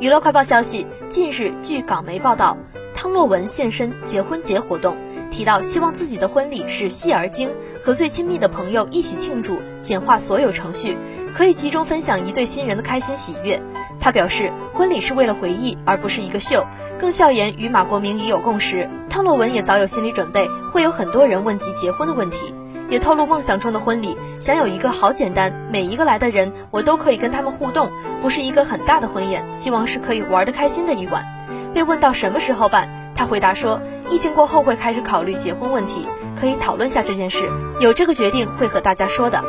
娱乐快报消息，近日据港媒报道，汤洛雯现身结婚节活动，提到希望自己的婚礼是戏而精，和最亲密的朋友一起庆祝，简化所有程序，可以集中分享一对新人的开心喜悦。他表示，婚礼是为了回忆，而不是一个秀。更笑言与马国明已有共识，汤洛雯也早有心理准备，会有很多人问及结婚的问题。也透露梦想中的婚礼，想有一个好简单，每一个来的人我都可以跟他们互动，不是一个很大的婚宴，希望是可以玩的开心的一晚。被问到什么时候办，他回答说，疫情过后会开始考虑结婚问题，可以讨论下这件事，有这个决定会和大家说的。